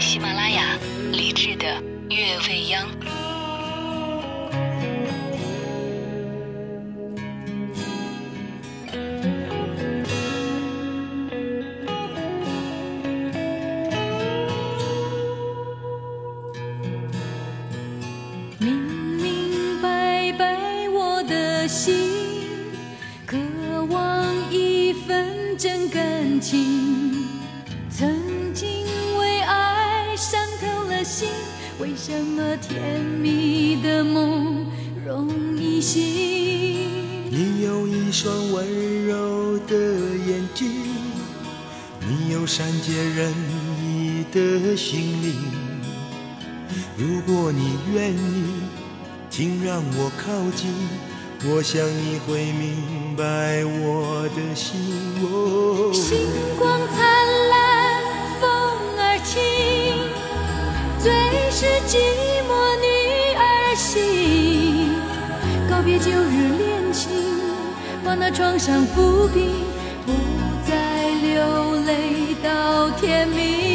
喜马拉雅李志的《月未央》。的心灵。如果你愿意，请让我靠近，我想你会明白我的心。星光灿烂，风儿轻，最是寂寞女儿心。告别旧日恋情，把那创伤抚平，不再流泪到天明。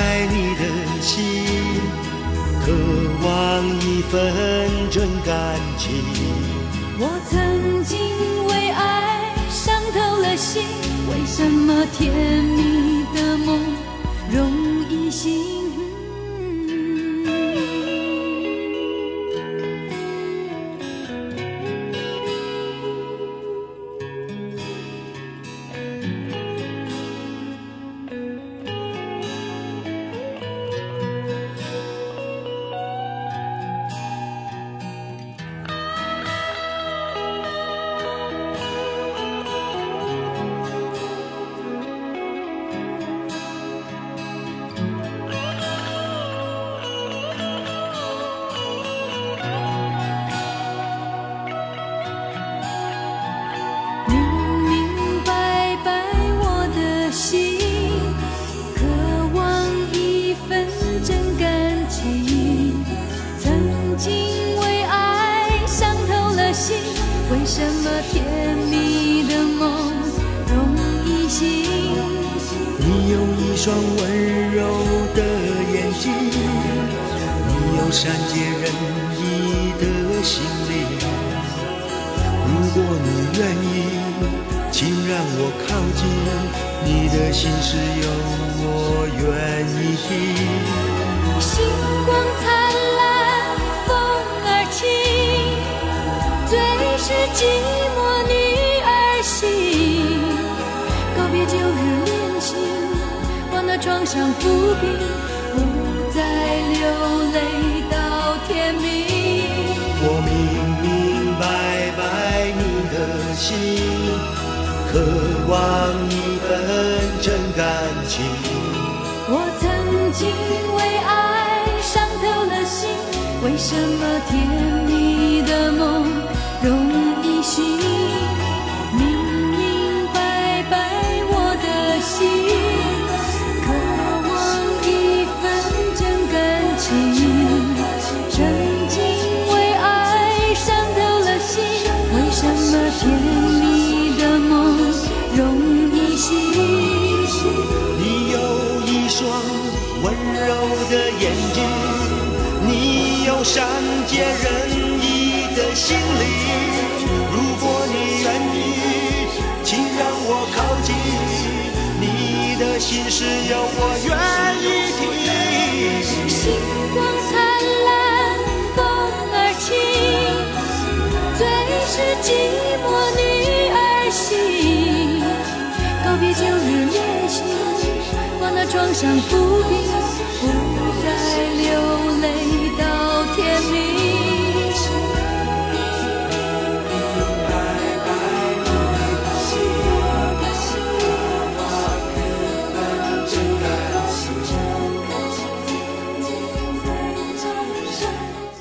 爱你的心，渴望一份真感情。我曾经为爱伤透了心，为什么甜蜜的梦容易醒？双温柔的眼睛，你有善解人意的心灵。如果你愿意，请让我靠近，你的心事有我愿意听。星光灿烂，风儿轻，最是寂寞创伤抚平，不再流泪到天明。我明明白白你的心，渴望一份真感情。我曾经为爱伤透了心，为什么甜蜜的梦容易醒？善解人意的心灵，如果你愿意，请让我靠近，你的心事有我愿意听。星光灿烂，风儿轻，最是寂寞女儿心。告别旧日恋情，把那创伤抚平，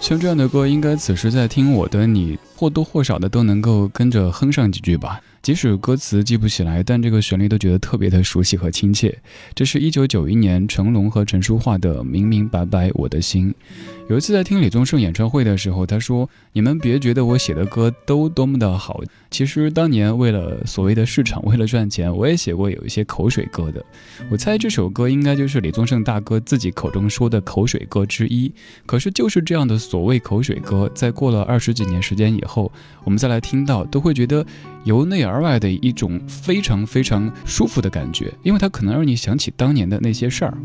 像这样的歌，应该此时在听我的你，或多或少的都能够跟着哼上几句吧。即使歌词记不起来，但这个旋律都觉得特别的熟悉和亲切。这是一九九一年成龙和陈淑桦的《明明白白我的心》。有一次在听李宗盛演唱会的时候，他说：“你们别觉得我写的歌都多么的好，其实当年为了所谓的市场，为了赚钱，我也写过有一些口水歌的。我猜这首歌应该就是李宗盛大哥自己口中说的口水歌之一。可是就是这样的所谓口水歌，在过了二十几年时间以后，我们再来听到，都会觉得由内而而外的一种非常非常舒服的感觉，因为它可能让你想起当年的那些事儿。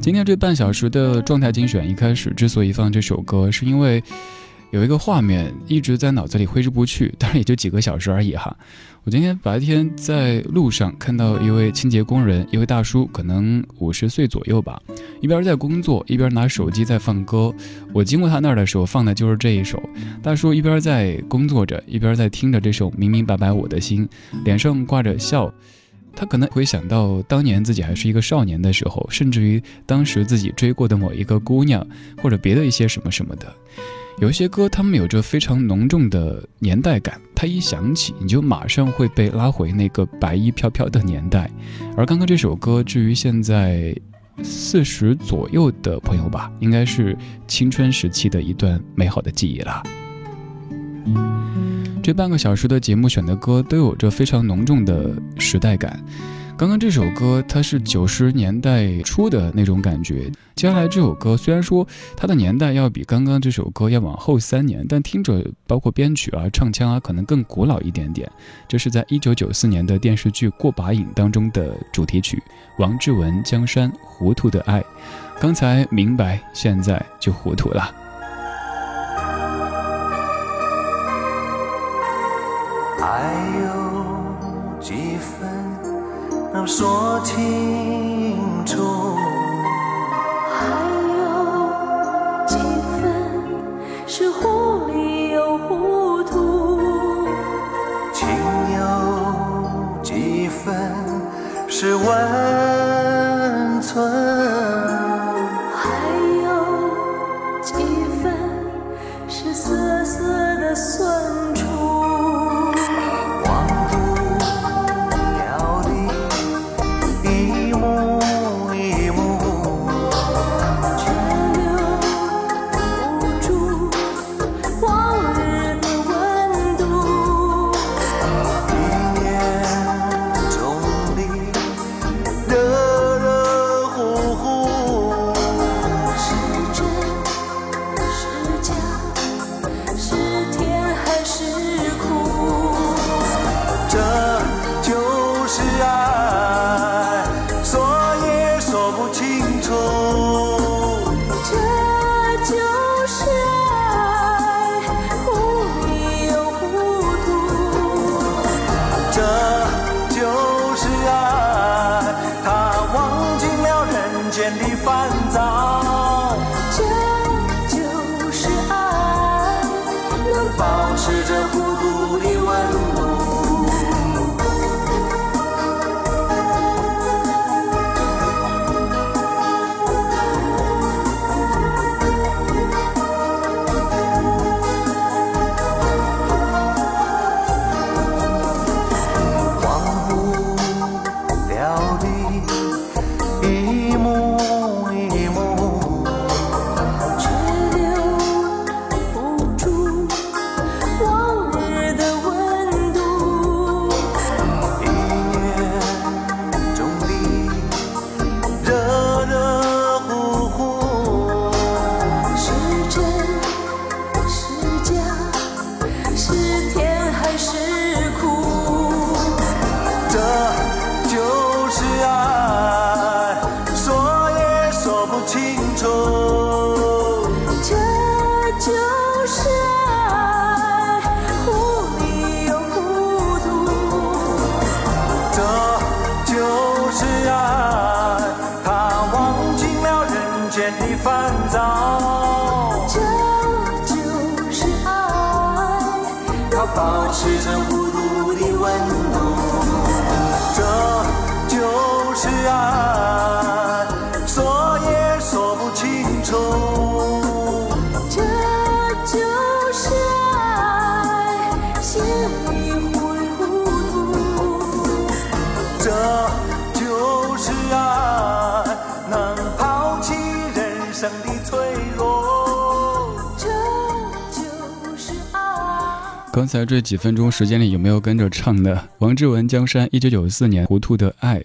今天这半小时的状态精选，一开始之所以放这首歌，是因为有一个画面一直在脑子里挥之不去，当然也就几个小时而已哈。我今天白天在路上看到一位清洁工人，一位大叔，可能五十岁左右吧，一边在工作，一边拿手机在放歌。我经过他那儿的时候，放的就是这一首。大叔一边在工作着，一边在听着这首《明明白白我的心》，脸上挂着笑。他可能会想到当年自己还是一个少年的时候，甚至于当时自己追过的某一个姑娘，或者别的一些什么什么的。有一些歌，他们有着非常浓重的年代感，它一响起，你就马上会被拉回那个白衣飘飘的年代。而刚刚这首歌，至于现在四十左右的朋友吧，应该是青春时期的一段美好的记忆了。这半个小时的节目选的歌都有着非常浓重的时代感。刚刚这首歌它是九十年代初的那种感觉，接下来这首歌虽然说它的年代要比刚刚这首歌要往后三年，但听着包括编曲啊、唱腔啊，可能更古老一点点。这是在一九九四年的电视剧《过把瘾》当中的主题曲，王志文《江山糊涂的爱》。刚才明白，现在就糊涂了。还有几分能说清楚？还有几分是糊里又糊涂？情有几分是温上的脆弱。这就是爱。刚才这几分钟时间里有没有跟着唱的？王志文《江山》，一九九四年《糊涂的爱》。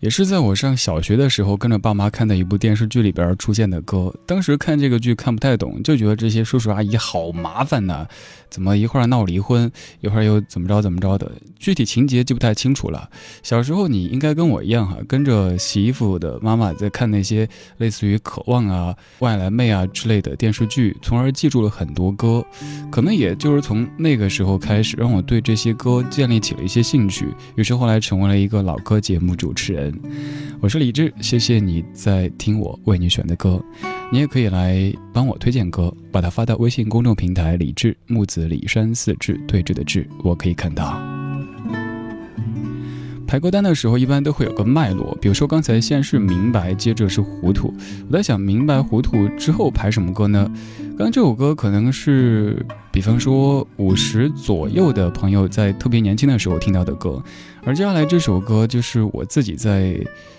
也是在我上小学的时候，跟着爸妈看的一部电视剧里边出现的歌。当时看这个剧看不太懂，就觉得这些叔叔阿姨好麻烦呐，怎么一会儿闹离婚，一会儿又怎么着怎么着的，具体情节记不太清楚了。小时候你应该跟我一样哈，跟着洗衣服的妈妈在看那些类似于《渴望》啊、《外来妹》啊之类的电视剧，从而记住了很多歌。可能也就是从那个时候开始，让我对这些歌建立起了一些兴趣，于是后来成为了一个老歌节目主持人。我是李志，谢谢你在听我为你选的歌，你也可以来帮我推荐歌，把它发到微信公众平台“李志木子李山四志对峙的志”，我可以看到。排歌单的时候，一般都会有个脉络，比如说刚才先是明白，接着是糊涂。我在想，明白糊涂之后排什么歌呢？刚刚这首歌可能是，比方说五十左右的朋友在特别年轻的时候听到的歌，而接下来这首歌就是我自己在。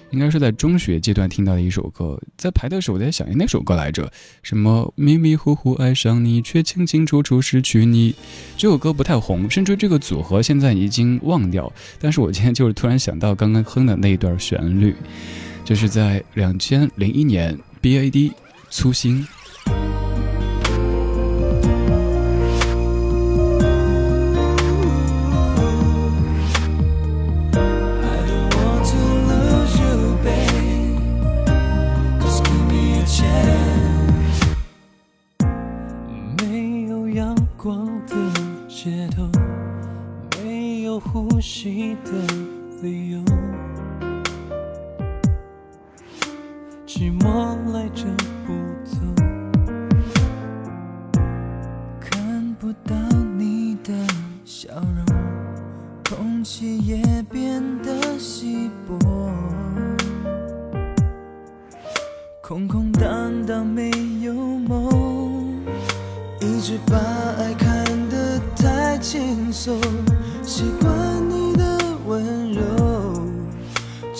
应该是在中学阶段听到的一首歌，在排的时候我在想，那首歌来着？什么迷迷糊糊爱上你，却清清楚楚失去你。这首歌不太红，甚至这个组合现在已经忘掉。但是我今天就是突然想到刚刚哼的那一段旋律，就是在两千零一年，BAD 粗心。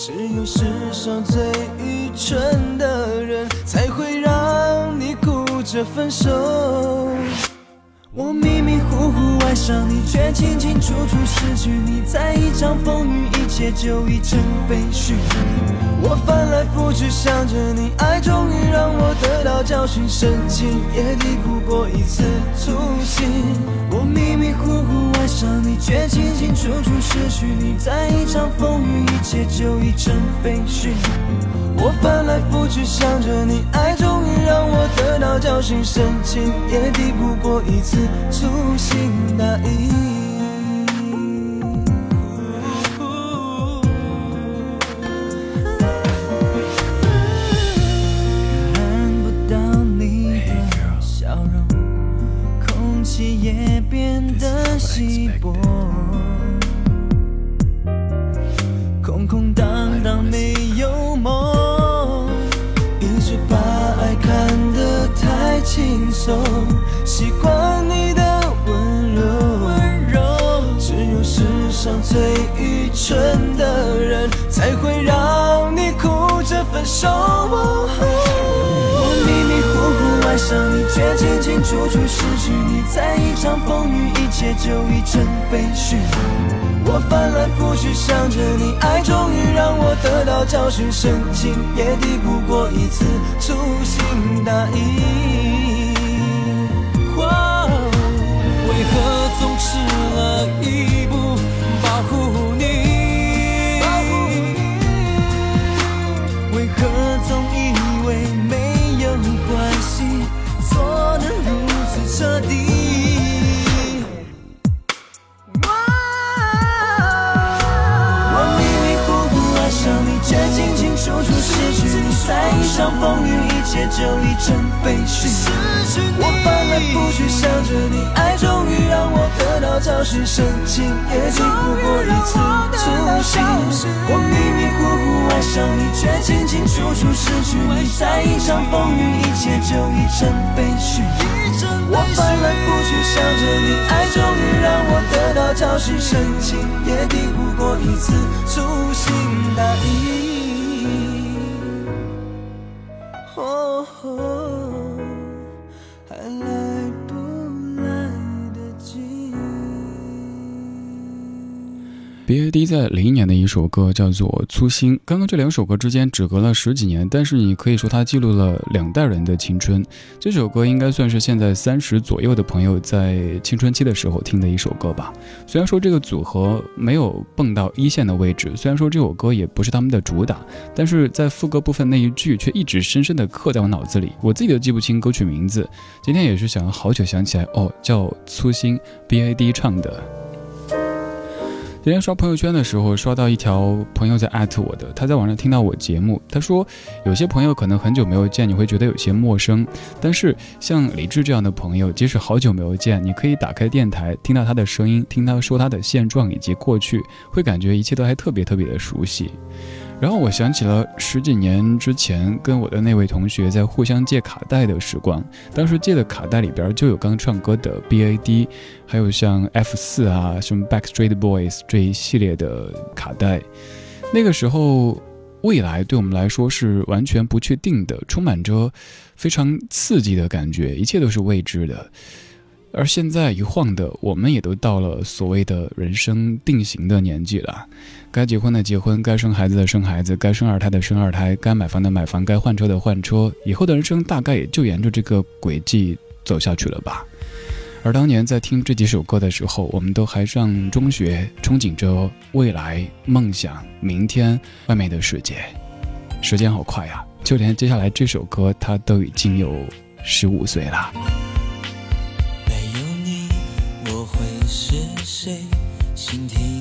只有世上最愚蠢的人才会让你哭着分手。我迷迷糊糊爱上你，却清清楚楚失去你。在一场风雨，一切就已成废墟。我翻来覆去想着你，爱终于让我得到教训，深情也抵不过一次粗心。我迷迷糊糊爱上你，却清清楚楚失去你。在一场风雨，一切就已成废墟。我翻来覆去想着你，爱终于让我得到教训，深情也抵不过一次粗心大意。看不到你的笑容，空气也变得稀薄，习惯你的温柔。只有世上最愚蠢的人，才会让你哭着分手。我迷迷糊糊爱上你，却清清楚楚失去你。在一场风雨，一切就已成废墟。我翻来覆去想着你，爱终于让我得到教训，深情也抵不过一次粗心大意。就已成废墟。我翻来覆去想着你，爱终于让我得到教训，深情也抵不过一次粗心。我迷迷糊糊爱上你，却清清楚楚失去你。在一场风雨，一切就已成废墟。我翻来覆去想着你，爱终于让我得到教训，深情也抵不过一次粗心大意。oh. oh. B A D 在零一年的一首歌叫做《粗心》。刚刚这两首歌之间只隔了十几年，但是你可以说它记录了两代人的青春。这首歌应该算是现在三十左右的朋友在青春期的时候听的一首歌吧。虽然说这个组合没有蹦到一线的位置，虽然说这首歌也不是他们的主打，但是在副歌部分那一句却一直深深的刻在我脑子里。我自己都记不清歌曲名字，今天也是想了好久想起来，哦，叫《粗心》，B A D 唱的。今天刷朋友圈的时候，刷到一条朋友在艾特我的，他在网上听到我节目，他说有些朋友可能很久没有见，你会觉得有些陌生，但是像李志这样的朋友，即使好久没有见，你可以打开电台，听到他的声音，听他说他的现状以及过去，会感觉一切都还特别特别的熟悉。然后我想起了十几年之前跟我的那位同学在互相借卡带的时光，当时借的卡带里边就有刚唱歌的 B A D，还有像 F 四啊，什么 Backstreet Boys 这一系列的卡带。那个时候，未来对我们来说是完全不确定的，充满着非常刺激的感觉，一切都是未知的。而现在一晃的，我们也都到了所谓的人生定型的年纪了。该结婚的结婚，该生孩子的生孩子，该生二胎的生二胎，该买房的买房，该换车的换车。以后的人生大概也就沿着这个轨迹走下去了吧。而当年在听这几首歌的时候，我们都还上中学，憧憬着未来、梦想、明天、外面的世界。时间好快呀，就连接下来这首歌，它都已经有十五岁了。心停。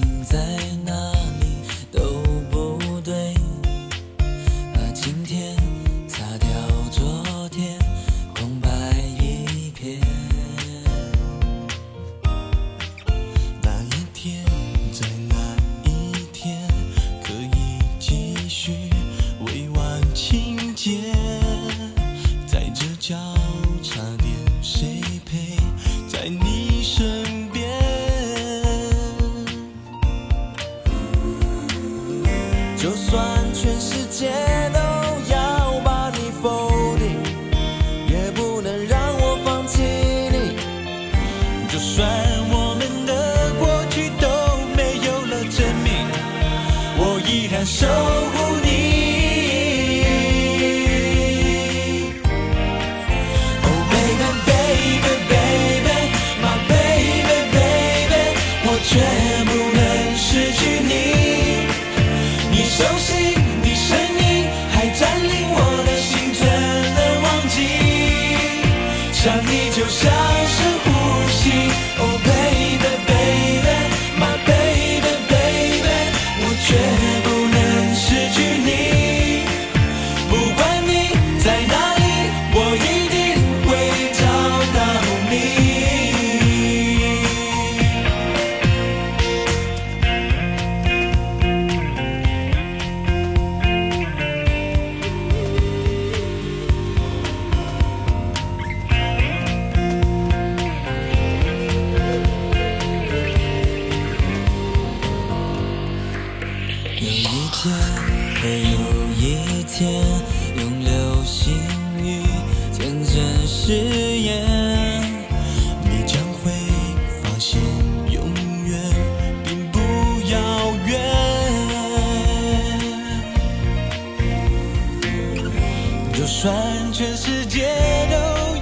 就算全世界都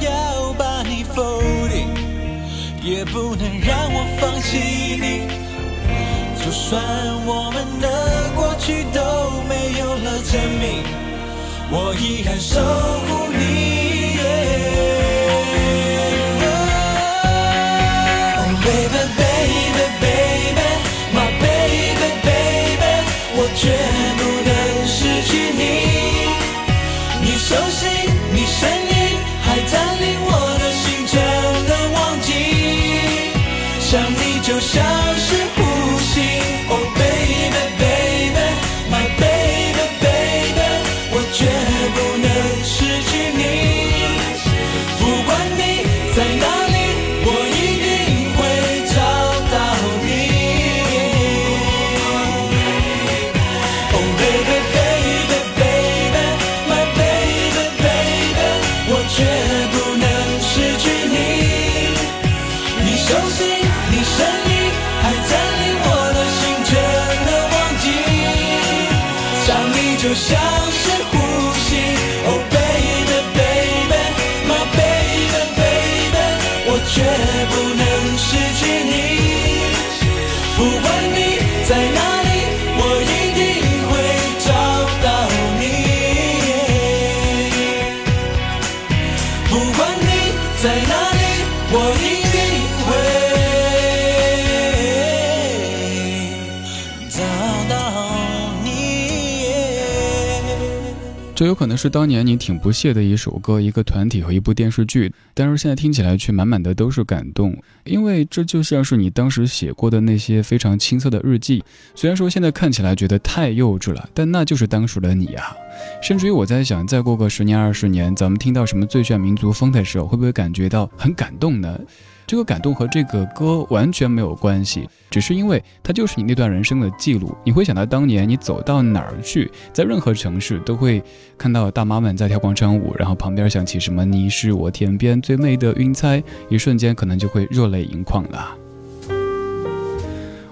要把你否定也不能让我放弃你。就算我们的过去都没有了证明我依然守护你。Oh baby baby baby my baby baby 我决熟悉你声音还占领我的心真的忘记？想你就想这有可能是当年你挺不屑的一首歌、一个团体和一部电视剧，但是现在听起来却满满的都是感动，因为这就像是你当时写过的那些非常青涩的日记。虽然说现在看起来觉得太幼稚了，但那就是当时的你啊。甚至于我在想，再过个十年、二十年，咱们听到什么最炫民族风的时候，会不会感觉到很感动呢？这个感动和这个歌完全没有关系，只是因为它就是你那段人生的记录。你会想到当年你走到哪儿去，在任何城市都会看到大妈们在跳广场舞，然后旁边响起什么“你是我天边最美的云彩”，一瞬间可能就会热泪盈眶了。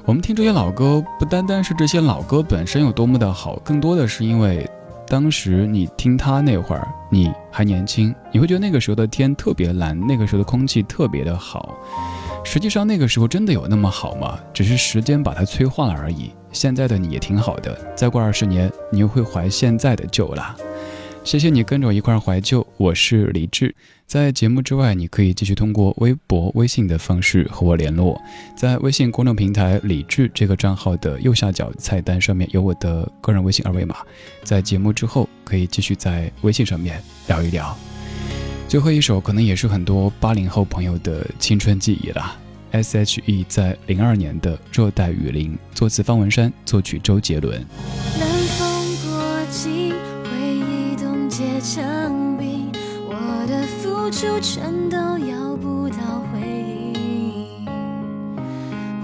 我们听这些老歌，不单单是这些老歌本身有多么的好，更多的是因为当时你听他那会儿，你还年轻，你会觉得那个时候的天特别蓝，那个时候的空气特别的好。实际上那个时候真的有那么好吗？只是时间把它催化了而已。现在的你也挺好的，再过二十年，你又会怀现在的旧了。谢谢你跟着我一块怀旧，我是李志。在节目之外，你可以继续通过微博、微信的方式和我联络。在微信公众平台“李志”这个账号的右下角菜单上面有我的个人微信二维码。在节目之后，可以继续在微信上面聊一聊。最后一首可能也是很多八零后朋友的青春记忆了。S.H.E 在零二年的《热带雨林》，作词方文山，作曲周杰伦。成冰，我的付出全都要不到回应，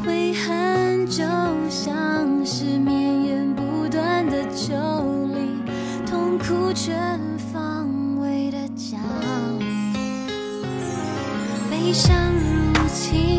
悔恨就像是绵延不断的丘陵，痛苦全方位的降临，悲伤入侵，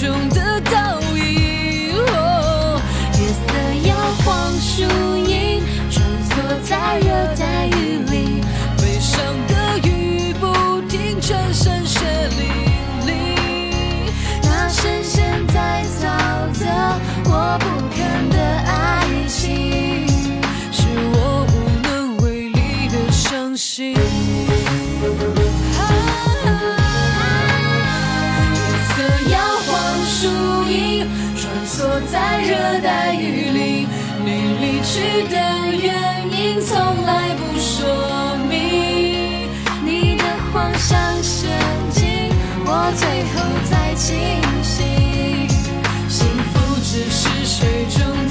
中的倒从来不说明，你的谎像陷阱，我最后才清醒。幸福只是水中。